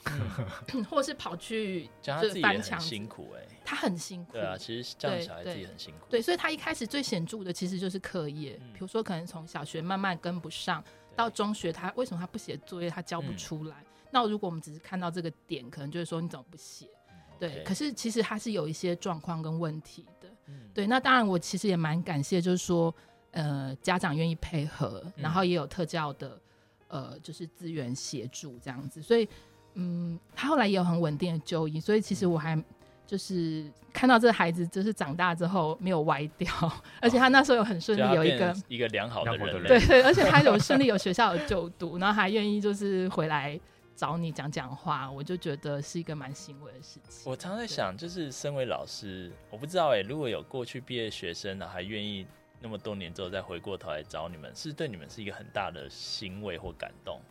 嗯、或是跑去就是翻墙，辛苦哎、欸，他很辛苦，对啊，其实这样小孩自己很辛苦对，对，所以他一开始最显著的其实就是课业，嗯、比如说可能从小学慢慢跟不上，到中学他为什么他不写作业，他交不出来？嗯、那如果我们只是看到这个点，可能就是说你怎么不写？嗯、对可是其实他是有一些状况跟问题。对，那当然，我其实也蛮感谢，就是说，呃，家长愿意配合，然后也有特教的，呃，就是资源协助这样子，所以，嗯，他后来也有很稳定的就医，所以其实我还就是看到这个孩子，就是长大之后没有歪掉，而且他那时候有很顺利有一个一个良好的人，对对，而且他有顺利 有学校的就读，然后还愿意就是回来。找你讲讲话，我就觉得是一个蛮欣慰的事情。我常在想，就是身为老师，我不知道哎、欸，如果有过去毕业学生呢，还愿意那么多年之后再回过头来找你们，是对你们是一个很大的欣慰或感动。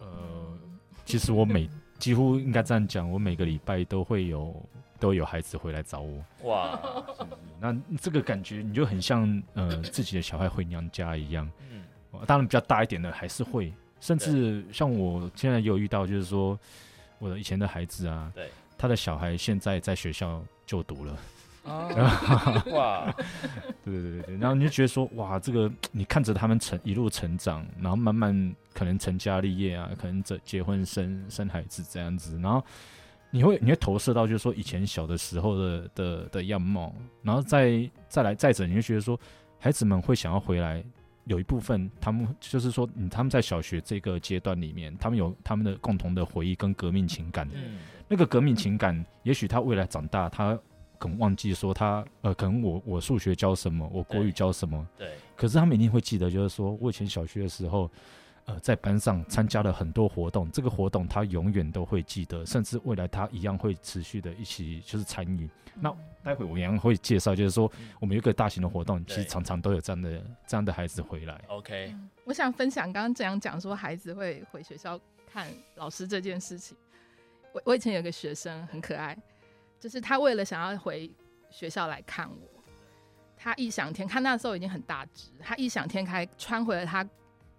呃，其实我每几乎应该这样讲，我每个礼拜都会有都有孩子回来找我。哇，那这个感觉你就很像呃自己的小孩回娘家一样。嗯，当然比较大一点的还是会。甚至像我现在也有遇到，就是说我的以前的孩子啊，对，他的小孩现在在学校就读了，啊，哇，对对对对，然后你就觉得说，哇，这个你看着他们成一路成长，然后慢慢可能成家立业啊，可能这结婚生生孩子这样子，然后你会你会投射到就是说以前小的时候的的的样貌，然后再再来再者，你就觉得说孩子们会想要回来。有一部分，他们就是说，嗯，他们在小学这个阶段里面，他们有他们的共同的回忆跟革命情感。嗯，那个革命情感，也许他未来长大，他可能忘记说他，呃，可能我我数学教什么，我国语教什么。对。对，可是他们一定会记得，就是说我以前小学的时候。呃，在班上参加了很多活动，这个活动他永远都会记得，甚至未来他一样会持续的一起就是参与。嗯、那待会我一样会介绍，就是说我们有一个大型的活动，其实常常都有这样的这样的孩子回来。OK，、嗯、我想分享刚刚这样讲说孩子会回学校看老师这件事情。我我以前有个学生很可爱，就是他为了想要回学校来看我，他异想天开，那时候已经很大只，他异想天开穿回了他。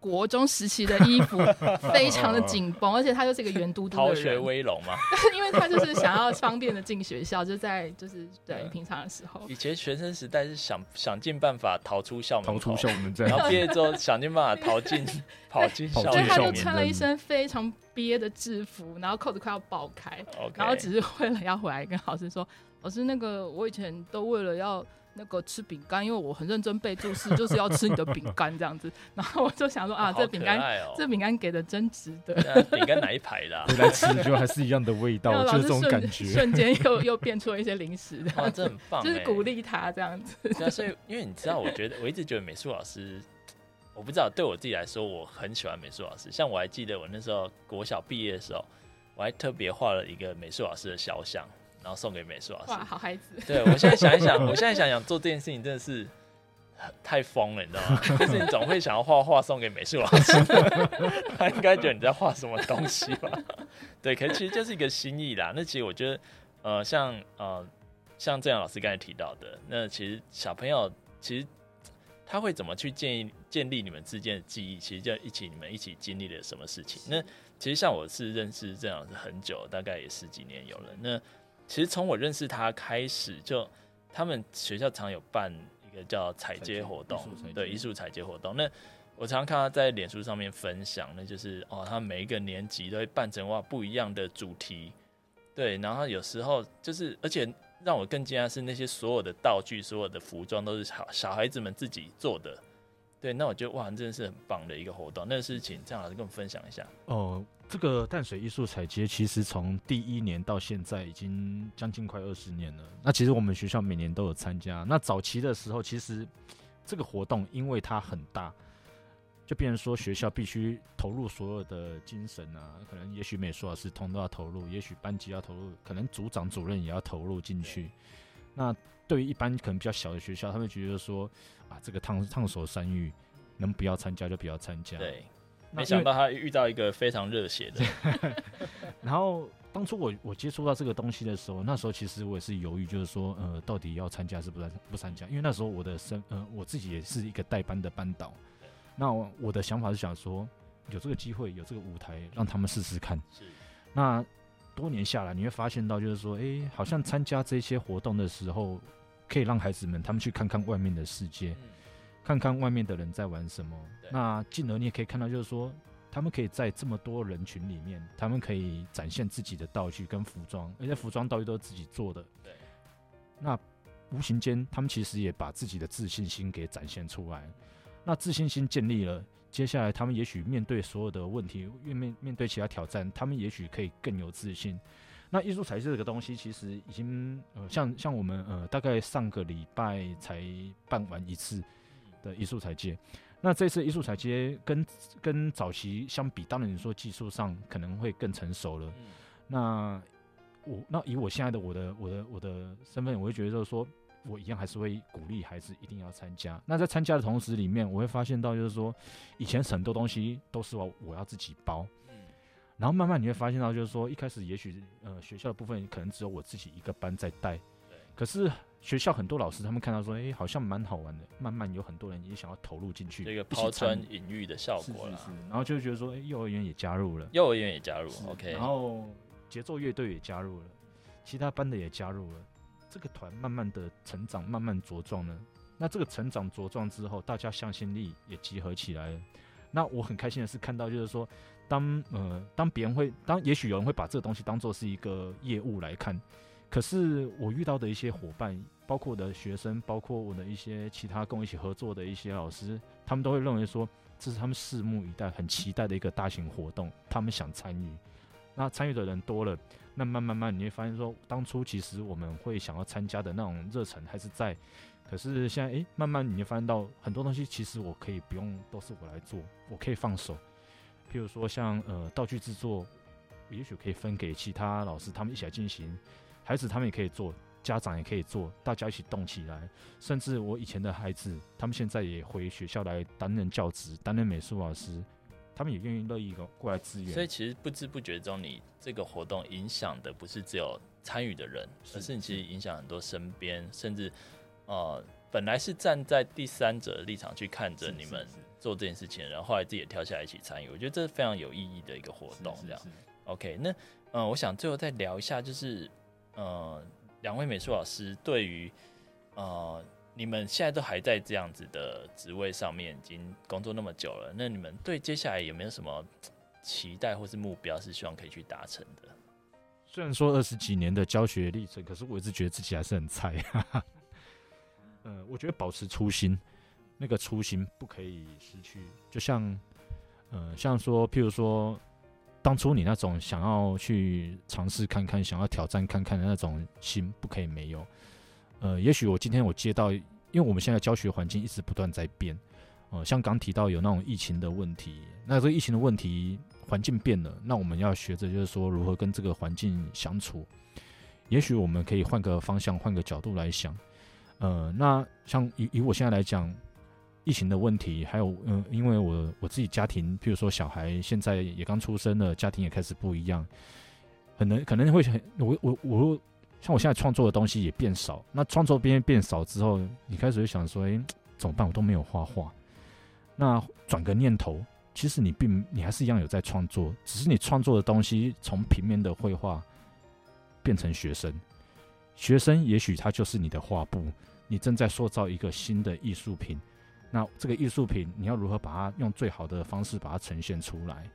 国中时期的衣服 非常的紧绷，而且他就是一个圆嘟嘟的人。逃学威龙嘛，因为他就是想要方便的进学校，就在就是对平常的时候。以前学生时代是想想尽办法逃出校门，逃出校门，然后毕业之后想尽办法逃进 跑进校门。所以他就穿了一身非常憋的制服，然后扣子快要爆开然后只是为了要回来跟老师说，老师那个我以前都为了要。那个吃饼干，因为我很认真背注释，就是要吃你的饼干这样子。然后我就想说啊，哦、这饼干，哦、这饼干给的真值得。饼干哪一排的、啊？回来吃就还是一样的味道，就是这种感觉。瞬间又又变出了一些零食，哇，这很棒，就是鼓励他这样子。对啊，所以因为你知道，我觉得我一直觉得美术老师，我不知道对我自己来说，我很喜欢美术老师。像我还记得我那时候国小毕业的时候，我还特别画了一个美术老师的肖像。然后送给美术老师。哇，好孩子！对，我现在想一想，我现在想想做这件事情真的是太疯了，你知道吗？就是你总会想要画画送给美术老师，他应该觉得你在画什么东西吧？对，可是其实就是一个心意啦。那其实我觉得，呃，像呃像这样老师刚才提到的，那其实小朋友其实他会怎么去建议建立你们之间的记忆？其实就一起你们一起经历了什么事情？那其实像我是认识这样老师很久，大概也十几年有了。那其实从我认识他开始，就他们学校常有办一个叫踩街活动，对，艺术踩街活动。那我常常看他在脸书上面分享，那就是哦，他每一个年级都会办成哇不一样的主题，对。然后有时候就是，而且让我更惊讶是，那些所有的道具、所有的服装都是小小孩子们自己做的。对，那我觉得哇，真的是很棒的一个活动。那个事情，郑老师跟我们分享一下。哦，这个淡水艺术采街其实从第一年到现在已经将近快二十年了。那其实我们学校每年都有参加。那早期的时候，其实这个活动因为它很大，就变成说学校必须投入所有的精神啊，可能也许美术老师通都要投入，也许班级要投入，可能组长主任也要投入进去。那对于一般可能比较小的学校，他们觉得说啊，这个烫烫手山芋能不要参加就不要参加。对，没想到他遇到一个非常热血的。然后当初我我接触到这个东西的时候，那时候其实我也是犹豫，就是说呃，到底要参加是不参不参加？因为那时候我的身呃我自己也是一个代班的班导，那我，我的想法是想说，有这个机会，有这个舞台，让他们试试看。是，那。多年下来，你会发现到，就是说，诶，好像参加这些活动的时候，可以让孩子们他们去看看外面的世界，看看外面的人在玩什么。那进而你也可以看到，就是说，他们可以在这么多人群里面，他们可以展现自己的道具跟服装，而且服装道具都是自己做的。对。那无形间，他们其实也把自己的自信心给展现出来。那自信心建立了。接下来，他们也许面对所有的问题，面面面对其他挑战，他们也许可以更有自信。那艺术采界这个东西，其实已经呃，像像我们呃，大概上个礼拜才办完一次的艺术采界。那这次艺术采界跟跟早期相比，当然你说技术上可能会更成熟了。那我那以我现在的我的我的我的身份，我会觉得就是说。我一样还是会鼓励孩子一定要参加。那在参加的同时，里面我会发现到，就是说，以前很多东西都是我我要自己包。嗯。然后慢慢你会发现到，就是说，一开始也许呃学校的部分可能只有我自己一个班在带。对。可是学校很多老师他们看到说，哎，好像蛮好玩的。慢慢有很多人也想要投入进去。这个抛砖引玉的效果了。是是是。然后就觉得说，哎，幼儿园也加入了。幼儿园也加入。OK。然后节奏乐队也加入了，其他班的也加入了。这个团慢慢的成长，慢慢茁壮呢。那这个成长茁壮之后，大家向心力也集合起来了。那我很开心的是看到，就是说，当呃，当别人会，当也许有人会把这个东西当做是一个业务来看，可是我遇到的一些伙伴，包括我的学生，包括我的一些其他跟我一起合作的一些老师，他们都会认为说，这是他们拭目以待、很期待的一个大型活动，他们想参与。那参与的人多了。那慢慢慢，你会发现说，当初其实我们会想要参加的那种热忱还是在，可是现在诶，慢慢你会发现到很多东西，其实我可以不用都是我来做，我可以放手。譬如说像呃道具制作，也许可以分给其他老师，他们一起来进行，孩子他们也可以做，家长也可以做，大家一起动起来。甚至我以前的孩子，他们现在也回学校来担任教职，担任美术老师。他们也愿意乐意过来支援，所以其实不知不觉中，你这个活动影响的不是只有参与的人，而是你其实影响很多身边，甚至呃本来是站在第三者的立场去看着你们做这件事情，然后后来自己也跳下来一起参与，我觉得这是非常有意义的一个活动。这样，OK，那嗯、呃，我想最后再聊一下，就是呃两位美术老师对于呃。你们现在都还在这样子的职位上面，已经工作那么久了，那你们对接下来有没有什么期待或是目标，是希望可以去达成的？虽然说二十几年的教学历程，可是我一直觉得自己还是很菜。哈 哈。我觉得保持初心，那个初心不可以失去。就像，呃，像说，譬如说，当初你那种想要去尝试看看、想要挑战看看的那种心，不可以没有。呃，也许我今天我接到，因为我们现在教学环境一直不断在变，呃，像刚提到有那种疫情的问题，那这疫情的问题环境变了，那我们要学着就是说如何跟这个环境相处。也许我们可以换个方向，换个角度来想，呃，那像以以我现在来讲，疫情的问题，还有嗯、因为我我自己家庭，譬如说小孩现在也刚出生了，家庭也开始不一样，可能可能会很我我我。像我现在创作的东西也变少，那创作边变少之后，你开始会想说，诶，怎么办？我都没有画画。那转个念头，其实你并你还是一样有在创作，只是你创作的东西从平面的绘画变成学生，学生也许他就是你的画布，你正在塑造一个新的艺术品。那这个艺术品，你要如何把它用最好的方式把它呈现出来？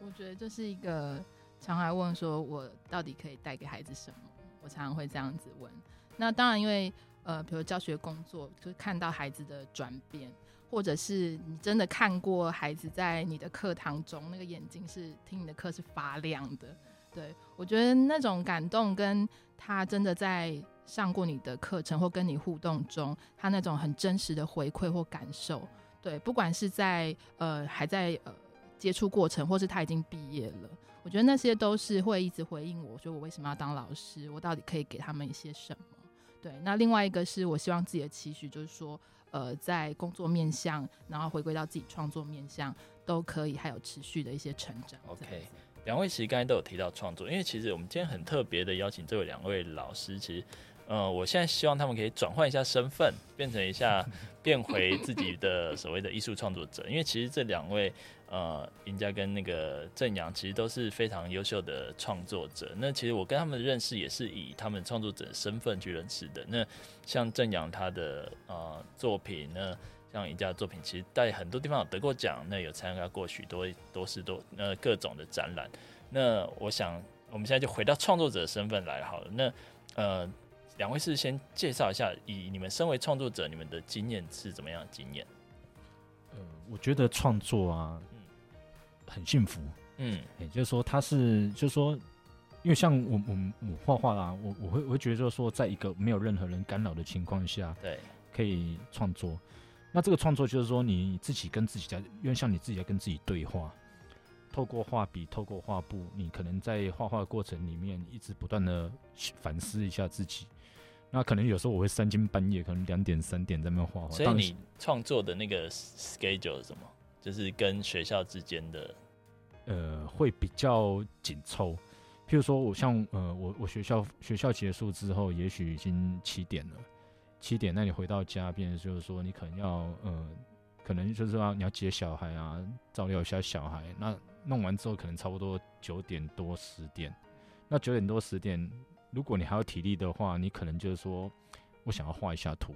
我觉得这是一个常来问说，我到底可以带给孩子什么？我常常会这样子问，那当然，因为呃，比如教学工作，就是看到孩子的转变，或者是你真的看过孩子在你的课堂中，那个眼睛是听你的课是发亮的，对，我觉得那种感动，跟他真的在上过你的课程或跟你互动中，他那种很真实的回馈或感受，对，不管是在呃还在呃接触过程，或是他已经毕业了。我觉得那些都是会一直回应我，说我为什么要当老师，我到底可以给他们一些什么？对，那另外一个是我希望自己的期许，就是说，呃，在工作面向，然后回归到自己创作面向，都可以还有持续的一些成长。OK，两位其实刚才都有提到创作，因为其实我们今天很特别的邀请这位两位老师，其实。呃，我现在希望他们可以转换一下身份，变成一下，变回自己的所谓的艺术创作者。因为其实这两位，呃，赢家跟那个正阳，其实都是非常优秀的创作者。那其实我跟他们的认识也是以他们创作者身份去认识的。那像正阳他的呃作品，呢像赢家的作品，其实在很多地方有得过奖，那有参加过许多多是多呃各种的展览。那我想我们现在就回到创作者的身份来好了。那呃。两位是先介绍一下，以你们身为创作者，你们的经验是怎么样的经验？呃，我觉得创作啊，很幸福，嗯，也就是说，他是，就是说，因为像我，我，我画画啦，我，我会，我会觉得，就是说，在一个没有任何人干扰的情况下，对，可以创作。那这个创作就是说，你自己跟自己在，因为像你自己在跟自己对话，透过画笔，透过画布，你可能在画画的过程里面，一直不断的反思一下自己。那可能有时候我会三更半夜，可能两点三点在那画画。所以你创作的那个 schedule 是什么？就是跟学校之间的，呃，会比较紧凑。譬如说，我像呃，我我学校学校结束之后，也许已经七点了，七点，那你回到家，变就是说，你可能要呃，可能就是说你要接小孩啊，照料一下小孩。那弄完之后，可能差不多九点多十点。那九点多十点。如果你还有体力的话，你可能就是说，我想要画一下图。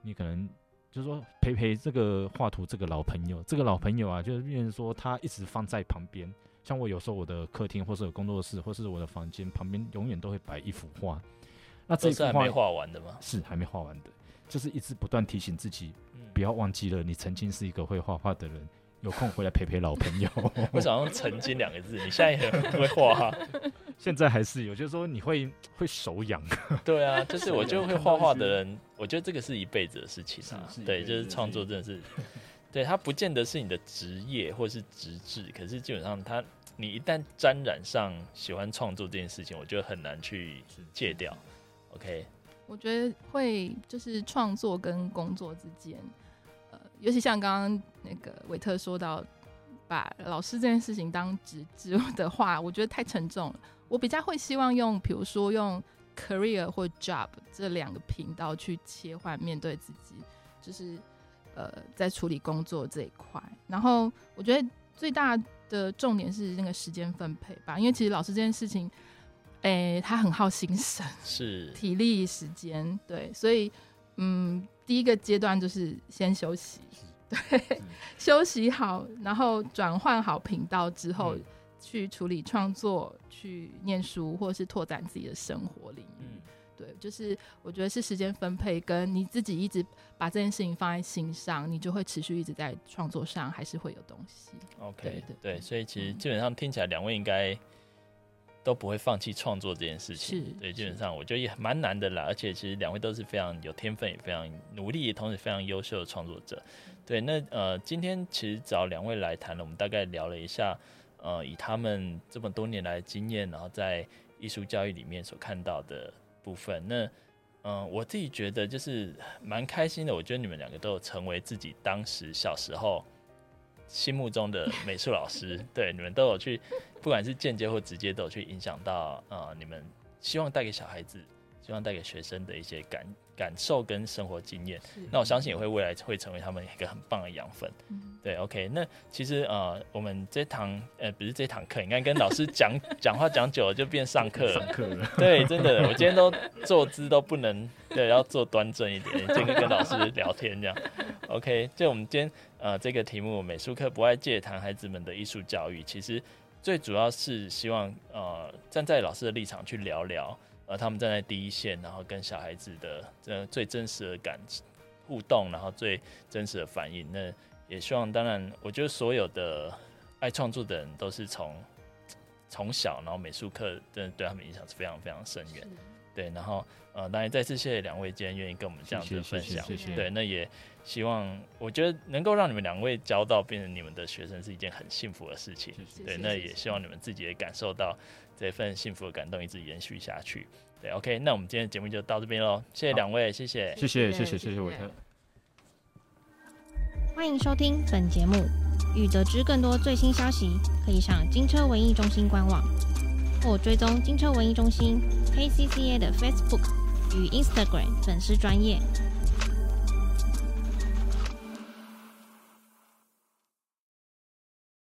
你可能就是说陪陪这个画图这个老朋友，这个老朋友啊，就是变成说他一直放在旁边。像我有时候我的客厅或是有工作室或是我的房间旁边，永远都会摆一幅画。那这是还没画完的吗？是还没画完的，就是一直不断提醒自己，不要忘记了你曾经是一个会画画的人。有空回来陪陪老朋友。我想用“曾经”两个字？你现在也很会画，现在还是有，就是说你会会手痒。对啊，就是我就会画画的人，我觉得这个是一辈子的事情啊。对，就是创作真的是，对他不见得是你的职业或是职志，可是基本上他，你一旦沾染上喜欢创作这件事情，我觉得很难去戒掉。OK，我觉得会就是创作跟工作之间。尤其像刚刚那个维特说到，把老师这件事情当职志的话，我觉得太沉重了。我比较会希望用，比如说用 career 或 job 这两个频道去切换，面对自己，就是呃，在处理工作这一块。然后我觉得最大的重点是那个时间分配吧，因为其实老师这件事情，哎、欸，他很耗心神，是体力、时间，对，所以嗯。第一个阶段就是先休息，对，休息好，然后转换好频道之后，去处理创作、去念书，或者是拓展自己的生活领域。嗯，对，就是我觉得是时间分配，跟你自己一直把这件事情放在心上，你就会持续一直在创作上，还是会有东西。OK，对，对，对，所以其实基本上听起来，两位应该。都不会放弃创作这件事情，对，基本上我觉得也蛮难的啦。而且其实两位都是非常有天分，也非常努力，也同时非常优秀的创作者。对，那呃，今天其实找两位来谈了，我们大概聊了一下，呃，以他们这么多年来的经验，然后在艺术教育里面所看到的部分。那嗯、呃，我自己觉得就是蛮开心的。我觉得你们两个都有成为自己当时小时候。心目中的美术老师，对，你们都有去，不管是间接或直接，都有去影响到呃，你们希望带给小孩子，希望带给学生的一些感感受跟生活经验。那我相信也会未来会成为他们一个很棒的养分。对，OK，那其实呃，我们这堂呃不是这堂课，应该跟老师讲 讲话讲久了就变上课了。上课了。对，真的，我今天都坐姿都不能，对，要坐端正一点，今天跟老师聊天这样。OK，就我们今天呃这个题目，美术课不爱借谈孩子们的艺术教育，其实最主要是希望呃站在老师的立场去聊聊，呃他们站在第一线，然后跟小孩子的这最真实的感互动，然后最真实的反应。那也希望，当然，我觉得所有的爱创作的人都是从从小，然后美术课真的对他们影响是非常非常深远。对，然后呃，当然再次谢谢两位今天愿意跟我们这样子分享，谢谢，谢谢，对，那也希望我觉得能够让你们两位交到变成你们的学生是一件很幸福的事情，对，那也希望你们自己也感受到这份幸福的感动一直延续下去，对，OK，那我们今天的节目就到这边喽，谢谢两位，谢谢，谢谢，谢谢，谢谢韦特，欢迎收听本节目，欲得知更多最新消息，可以上金车文艺中心官网。或追踪金车文艺中心 KCCA 的 Facebook 与 Instagram 粉丝专页。